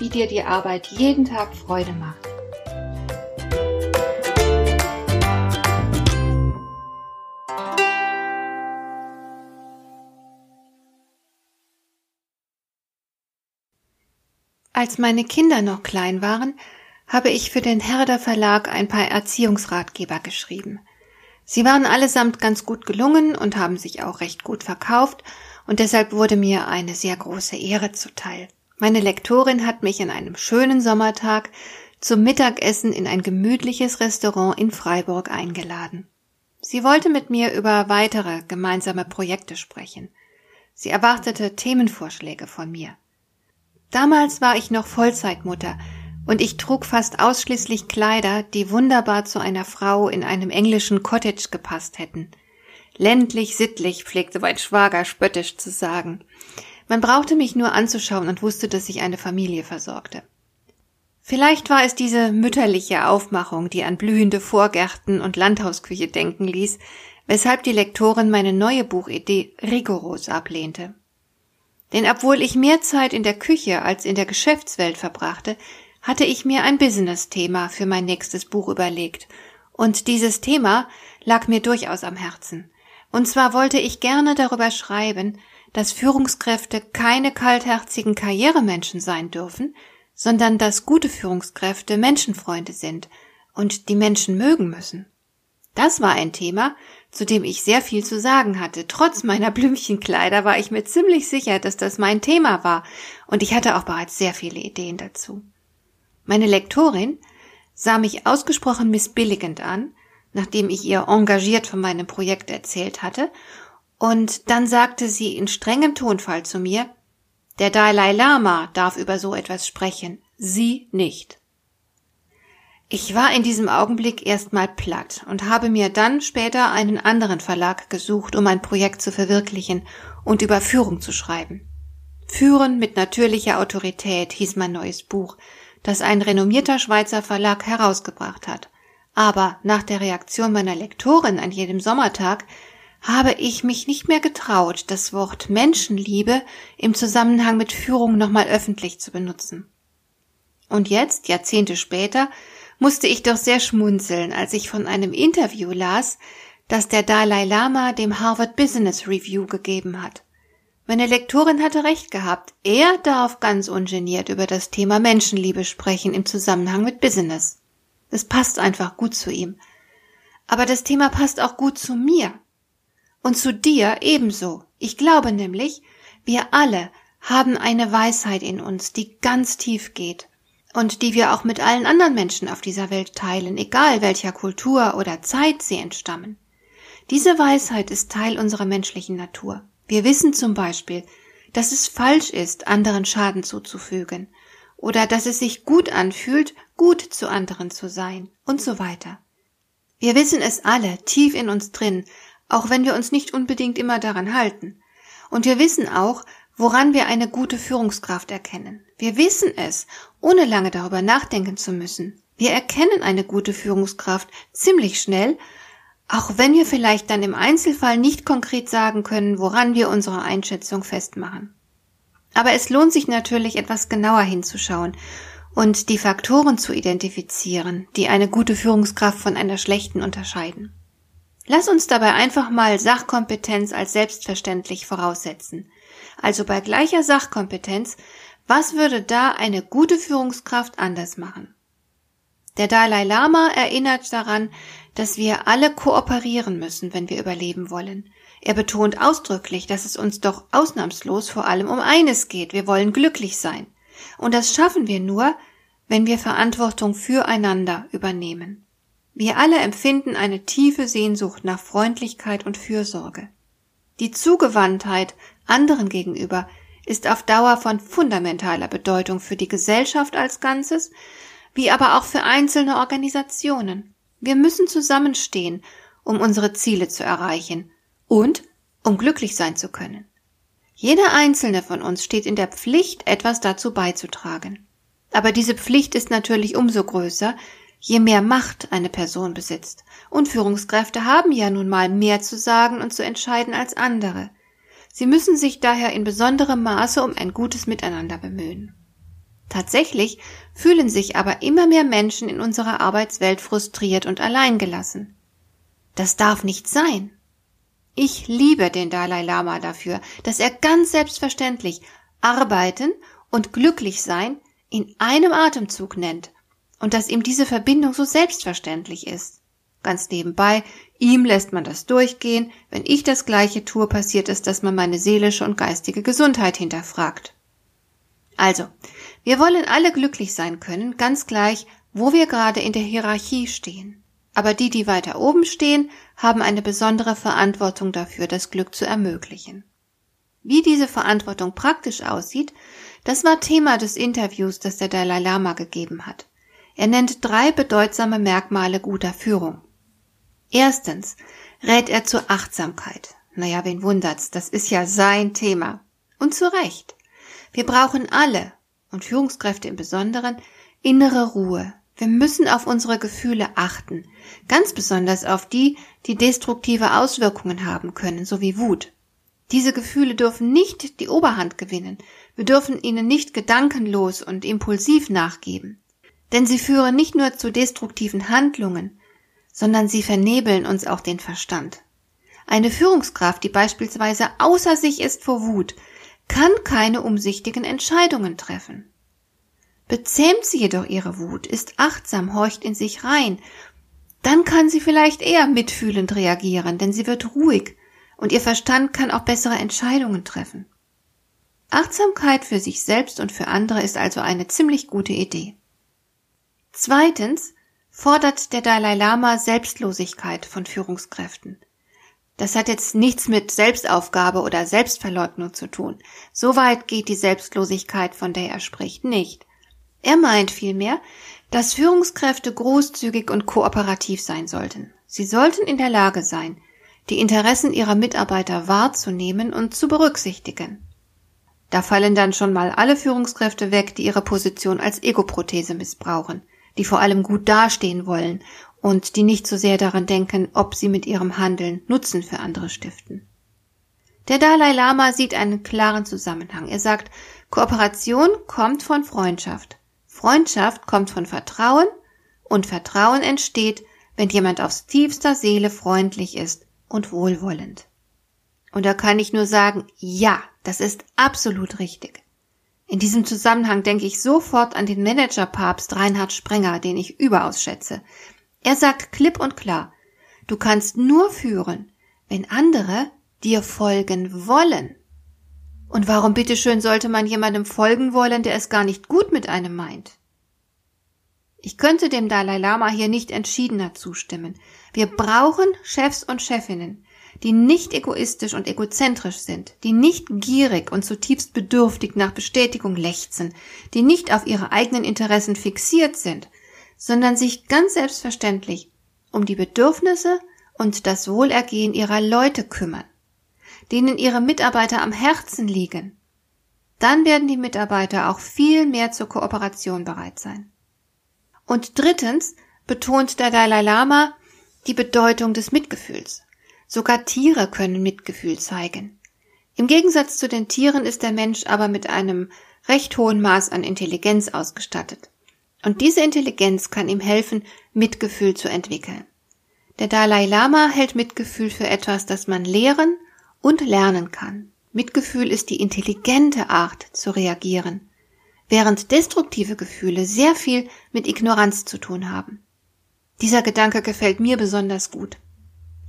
wie dir die Arbeit jeden Tag Freude macht. Als meine Kinder noch klein waren, habe ich für den Herder Verlag ein paar Erziehungsratgeber geschrieben. Sie waren allesamt ganz gut gelungen und haben sich auch recht gut verkauft, und deshalb wurde mir eine sehr große Ehre zuteil. Meine Lektorin hat mich an einem schönen Sommertag zum Mittagessen in ein gemütliches Restaurant in Freiburg eingeladen. Sie wollte mit mir über weitere gemeinsame Projekte sprechen. Sie erwartete Themenvorschläge von mir. Damals war ich noch Vollzeitmutter und ich trug fast ausschließlich Kleider, die wunderbar zu einer Frau in einem englischen Cottage gepasst hätten. Ländlich sittlich, pflegte mein Schwager spöttisch zu sagen. Man brauchte mich nur anzuschauen und wusste, dass ich eine Familie versorgte. Vielleicht war es diese mütterliche Aufmachung, die an blühende Vorgärten und Landhausküche denken ließ, weshalb die Lektorin meine neue Buchidee rigoros ablehnte. Denn obwohl ich mehr Zeit in der Küche als in der Geschäftswelt verbrachte, hatte ich mir ein Business-Thema für mein nächstes Buch überlegt, und dieses Thema lag mir durchaus am Herzen. Und zwar wollte ich gerne darüber schreiben, dass Führungskräfte keine kaltherzigen Karrieremenschen sein dürfen, sondern dass gute Führungskräfte Menschenfreunde sind und die Menschen mögen müssen. Das war ein Thema, zu dem ich sehr viel zu sagen hatte. Trotz meiner Blümchenkleider war ich mir ziemlich sicher, dass das mein Thema war, und ich hatte auch bereits sehr viele Ideen dazu. Meine Lektorin sah mich ausgesprochen missbilligend an, nachdem ich ihr engagiert von meinem Projekt erzählt hatte, und dann sagte sie in strengem Tonfall zu mir, der Dalai Lama darf über so etwas sprechen, Sie nicht. Ich war in diesem Augenblick erstmal platt und habe mir dann später einen anderen Verlag gesucht, um ein Projekt zu verwirklichen und über Führung zu schreiben. Führen mit natürlicher Autorität hieß mein neues Buch, das ein renommierter Schweizer Verlag herausgebracht hat. Aber nach der Reaktion meiner Lektorin an jedem Sommertag habe ich mich nicht mehr getraut, das Wort Menschenliebe im Zusammenhang mit Führung nochmal öffentlich zu benutzen. Und jetzt, Jahrzehnte später, musste ich doch sehr schmunzeln, als ich von einem Interview las, das der Dalai Lama dem Harvard Business Review gegeben hat. Meine Lektorin hatte recht gehabt. Er darf ganz ungeniert über das Thema Menschenliebe sprechen im Zusammenhang mit Business. Das passt einfach gut zu ihm. Aber das Thema passt auch gut zu mir. Und zu dir ebenso. Ich glaube nämlich, wir alle haben eine Weisheit in uns, die ganz tief geht und die wir auch mit allen anderen Menschen auf dieser Welt teilen, egal welcher Kultur oder Zeit sie entstammen. Diese Weisheit ist Teil unserer menschlichen Natur. Wir wissen zum Beispiel, dass es falsch ist, anderen Schaden zuzufügen oder dass es sich gut anfühlt, gut zu anderen zu sein und so weiter. Wir wissen es alle tief in uns drin, auch wenn wir uns nicht unbedingt immer daran halten. Und wir wissen auch, woran wir eine gute Führungskraft erkennen. Wir wissen es, ohne lange darüber nachdenken zu müssen. Wir erkennen eine gute Führungskraft ziemlich schnell, auch wenn wir vielleicht dann im Einzelfall nicht konkret sagen können, woran wir unsere Einschätzung festmachen. Aber es lohnt sich natürlich etwas genauer hinzuschauen und die Faktoren zu identifizieren, die eine gute Führungskraft von einer schlechten unterscheiden. Lass uns dabei einfach mal Sachkompetenz als selbstverständlich voraussetzen. Also bei gleicher Sachkompetenz, was würde da eine gute Führungskraft anders machen? Der Dalai Lama erinnert daran, dass wir alle kooperieren müssen, wenn wir überleben wollen. Er betont ausdrücklich, dass es uns doch ausnahmslos vor allem um eines geht. Wir wollen glücklich sein. Und das schaffen wir nur, wenn wir Verantwortung füreinander übernehmen. Wir alle empfinden eine tiefe Sehnsucht nach Freundlichkeit und Fürsorge. Die Zugewandtheit anderen gegenüber ist auf Dauer von fundamentaler Bedeutung für die Gesellschaft als Ganzes, wie aber auch für einzelne Organisationen. Wir müssen zusammenstehen, um unsere Ziele zu erreichen und um glücklich sein zu können. Jeder einzelne von uns steht in der Pflicht, etwas dazu beizutragen. Aber diese Pflicht ist natürlich umso größer, je mehr Macht eine Person besitzt. Und Führungskräfte haben ja nun mal mehr zu sagen und zu entscheiden als andere. Sie müssen sich daher in besonderem Maße um ein gutes Miteinander bemühen. Tatsächlich fühlen sich aber immer mehr Menschen in unserer Arbeitswelt frustriert und alleingelassen. Das darf nicht sein. Ich liebe den Dalai Lama dafür, dass er ganz selbstverständlich arbeiten und glücklich sein in einem Atemzug nennt und dass ihm diese Verbindung so selbstverständlich ist. Ganz nebenbei, ihm lässt man das durchgehen, wenn ich das gleiche tue, passiert es, dass man meine seelische und geistige Gesundheit hinterfragt. Also, wir wollen alle glücklich sein können, ganz gleich, wo wir gerade in der Hierarchie stehen. Aber die, die weiter oben stehen, haben eine besondere Verantwortung dafür, das Glück zu ermöglichen. Wie diese Verantwortung praktisch aussieht, das war Thema des Interviews, das der Dalai Lama gegeben hat. Er nennt drei bedeutsame Merkmale guter Führung. Erstens rät er zur Achtsamkeit. Naja, wen wundert's, das ist ja sein Thema. Und zu Recht. Wir brauchen alle, und Führungskräfte im Besonderen, innere Ruhe. Wir müssen auf unsere Gefühle achten, ganz besonders auf die, die destruktive Auswirkungen haben können, so wie Wut. Diese Gefühle dürfen nicht die Oberhand gewinnen, wir dürfen ihnen nicht gedankenlos und impulsiv nachgeben. Denn sie führen nicht nur zu destruktiven Handlungen, sondern sie vernebeln uns auch den Verstand. Eine Führungskraft, die beispielsweise außer sich ist vor Wut, kann keine umsichtigen Entscheidungen treffen. Bezähmt sie jedoch ihre Wut, ist achtsam, horcht in sich rein, dann kann sie vielleicht eher mitfühlend reagieren, denn sie wird ruhig und ihr Verstand kann auch bessere Entscheidungen treffen. Achtsamkeit für sich selbst und für andere ist also eine ziemlich gute Idee. Zweitens fordert der Dalai Lama Selbstlosigkeit von Führungskräften. Das hat jetzt nichts mit Selbstaufgabe oder Selbstverleugnung zu tun. So weit geht die Selbstlosigkeit, von der er spricht, nicht. Er meint vielmehr, dass Führungskräfte großzügig und kooperativ sein sollten. Sie sollten in der Lage sein, die Interessen ihrer Mitarbeiter wahrzunehmen und zu berücksichtigen. Da fallen dann schon mal alle Führungskräfte weg, die ihre Position als Ego-Prothese missbrauchen, die vor allem gut dastehen wollen und die nicht so sehr daran denken, ob sie mit ihrem Handeln Nutzen für andere stiften. Der Dalai Lama sieht einen klaren Zusammenhang. Er sagt, Kooperation kommt von Freundschaft. Freundschaft kommt von Vertrauen und Vertrauen entsteht, wenn jemand aus tiefster Seele freundlich ist und wohlwollend. Und da kann ich nur sagen, ja, das ist absolut richtig. In diesem Zusammenhang denke ich sofort an den Managerpapst Reinhard Sprenger, den ich überaus schätze. Er sagt klipp und klar, du kannst nur führen, wenn andere dir folgen wollen. Und warum bitteschön sollte man jemandem folgen wollen, der es gar nicht gut mit einem meint? Ich könnte dem Dalai Lama hier nicht entschiedener zustimmen. Wir brauchen Chefs und Chefinnen, die nicht egoistisch und egozentrisch sind, die nicht gierig und zutiefst bedürftig nach Bestätigung lechzen, die nicht auf ihre eigenen Interessen fixiert sind, sondern sich ganz selbstverständlich um die Bedürfnisse und das Wohlergehen ihrer Leute kümmern, denen ihre Mitarbeiter am Herzen liegen, dann werden die Mitarbeiter auch viel mehr zur Kooperation bereit sein. Und drittens betont der Dalai Lama die Bedeutung des Mitgefühls. Sogar Tiere können Mitgefühl zeigen. Im Gegensatz zu den Tieren ist der Mensch aber mit einem recht hohen Maß an Intelligenz ausgestattet. Und diese Intelligenz kann ihm helfen, Mitgefühl zu entwickeln. Der Dalai Lama hält Mitgefühl für etwas, das man lehren und lernen kann. Mitgefühl ist die intelligente Art zu reagieren, während destruktive Gefühle sehr viel mit Ignoranz zu tun haben. Dieser Gedanke gefällt mir besonders gut.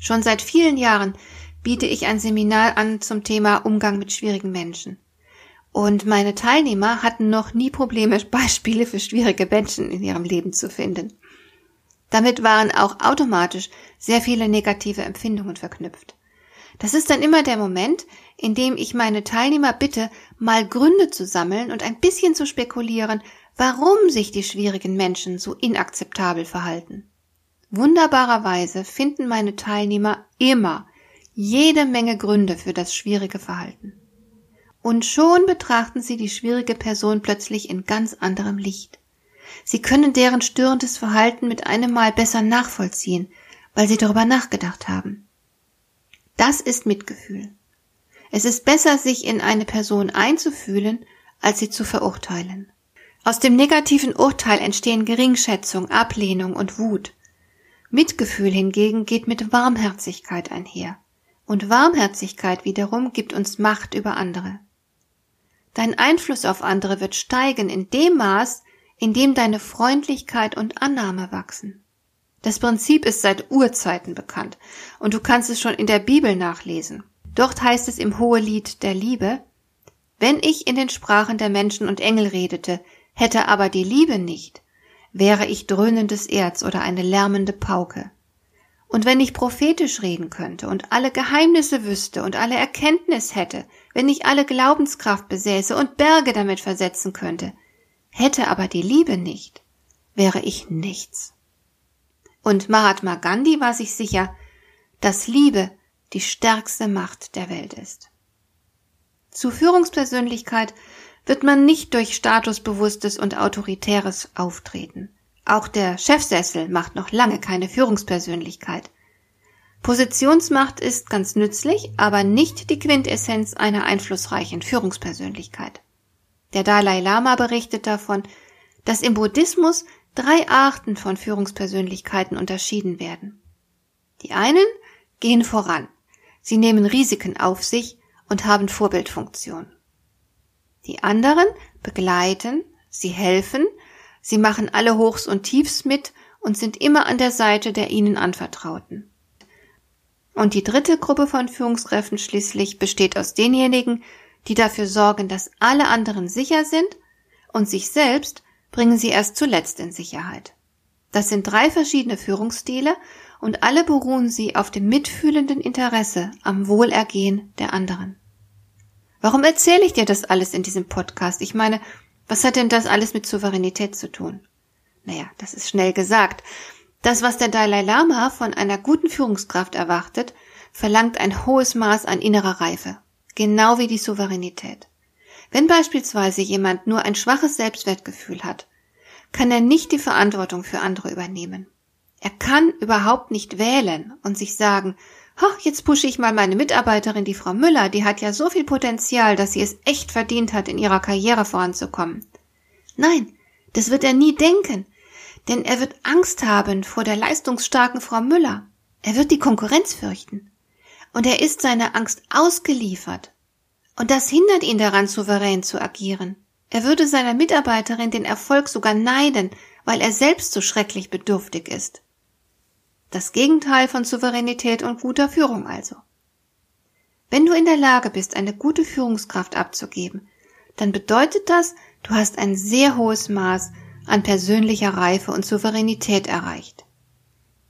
Schon seit vielen Jahren biete ich ein Seminar an zum Thema Umgang mit schwierigen Menschen. Und meine Teilnehmer hatten noch nie Probleme, Beispiele für schwierige Menschen in ihrem Leben zu finden. Damit waren auch automatisch sehr viele negative Empfindungen verknüpft. Das ist dann immer der Moment, in dem ich meine Teilnehmer bitte, mal Gründe zu sammeln und ein bisschen zu spekulieren, warum sich die schwierigen Menschen so inakzeptabel verhalten. Wunderbarerweise finden meine Teilnehmer immer jede Menge Gründe für das schwierige Verhalten. Und schon betrachten sie die schwierige Person plötzlich in ganz anderem Licht. Sie können deren störendes Verhalten mit einem Mal besser nachvollziehen, weil sie darüber nachgedacht haben. Das ist Mitgefühl. Es ist besser, sich in eine Person einzufühlen, als sie zu verurteilen. Aus dem negativen Urteil entstehen Geringschätzung, Ablehnung und Wut. Mitgefühl hingegen geht mit Warmherzigkeit einher. Und Warmherzigkeit wiederum gibt uns Macht über andere. Dein Einfluss auf andere wird steigen in dem Maß, in dem deine Freundlichkeit und Annahme wachsen. Das Prinzip ist seit Urzeiten bekannt und du kannst es schon in der Bibel nachlesen. Dort heißt es im Hohelied der Liebe, wenn ich in den Sprachen der Menschen und Engel redete, hätte aber die Liebe nicht, wäre ich dröhnendes Erz oder eine lärmende Pauke. Und wenn ich prophetisch reden könnte und alle Geheimnisse wüsste und alle Erkenntnis hätte, wenn ich alle Glaubenskraft besäße und Berge damit versetzen könnte, hätte aber die Liebe nicht, wäre ich nichts. Und Mahatma Gandhi war sich sicher, dass Liebe die stärkste Macht der Welt ist. Zu Führungspersönlichkeit wird man nicht durch statusbewusstes und autoritäres Auftreten. Auch der Chefsessel macht noch lange keine Führungspersönlichkeit. Positionsmacht ist ganz nützlich, aber nicht die Quintessenz einer einflussreichen Führungspersönlichkeit. Der Dalai Lama berichtet davon, dass im Buddhismus drei Arten von Führungspersönlichkeiten unterschieden werden. Die einen gehen voran. Sie nehmen Risiken auf sich und haben Vorbildfunktion. Die anderen begleiten, sie helfen, sie machen alle Hochs und Tiefs mit und sind immer an der Seite der ihnen Anvertrauten. Und die dritte Gruppe von Führungskräften schließlich besteht aus denjenigen, die dafür sorgen, dass alle anderen sicher sind und sich selbst bringen sie erst zuletzt in Sicherheit. Das sind drei verschiedene Führungsstile und alle beruhen sie auf dem mitfühlenden Interesse am Wohlergehen der anderen. Warum erzähle ich dir das alles in diesem Podcast? Ich meine, was hat denn das alles mit Souveränität zu tun? Naja, das ist schnell gesagt. Das, was der Dalai Lama von einer guten Führungskraft erwartet, verlangt ein hohes Maß an innerer Reife, genau wie die Souveränität. Wenn beispielsweise jemand nur ein schwaches Selbstwertgefühl hat, kann er nicht die Verantwortung für andere übernehmen. Er kann überhaupt nicht wählen und sich sagen, Ach, jetzt pushe ich mal meine Mitarbeiterin, die Frau Müller, die hat ja so viel Potenzial, dass sie es echt verdient hat, in ihrer Karriere voranzukommen. Nein, das wird er nie denken, denn er wird Angst haben vor der leistungsstarken Frau Müller. Er wird die Konkurrenz fürchten. Und er ist seiner Angst ausgeliefert. Und das hindert ihn daran, souverän zu agieren. Er würde seiner Mitarbeiterin den Erfolg sogar neiden, weil er selbst so schrecklich bedürftig ist. Das Gegenteil von Souveränität und guter Führung also. Wenn du in der Lage bist, eine gute Führungskraft abzugeben, dann bedeutet das, du hast ein sehr hohes Maß an persönlicher Reife und Souveränität erreicht.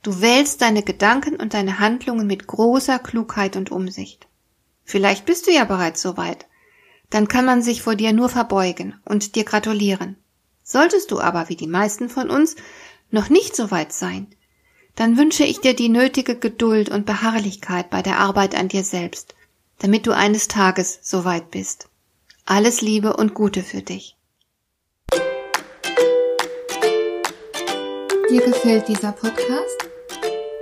Du wählst deine Gedanken und deine Handlungen mit großer Klugheit und Umsicht. Vielleicht bist du ja bereits so weit. Dann kann man sich vor dir nur verbeugen und dir gratulieren. Solltest du aber, wie die meisten von uns, noch nicht so weit sein, dann wünsche ich dir die nötige Geduld und Beharrlichkeit bei der Arbeit an dir selbst, damit du eines Tages so weit bist. Alles Liebe und Gute für dich. Dir gefällt dieser Podcast?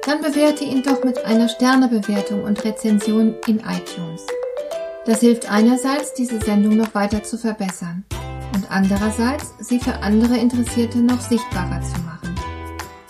dann bewerte ihn doch mit einer Sternebewertung und Rezension in iTunes. Das hilft einerseits, diese Sendung noch weiter zu verbessern und andererseits, sie für andere Interessierte noch sichtbarer zu machen.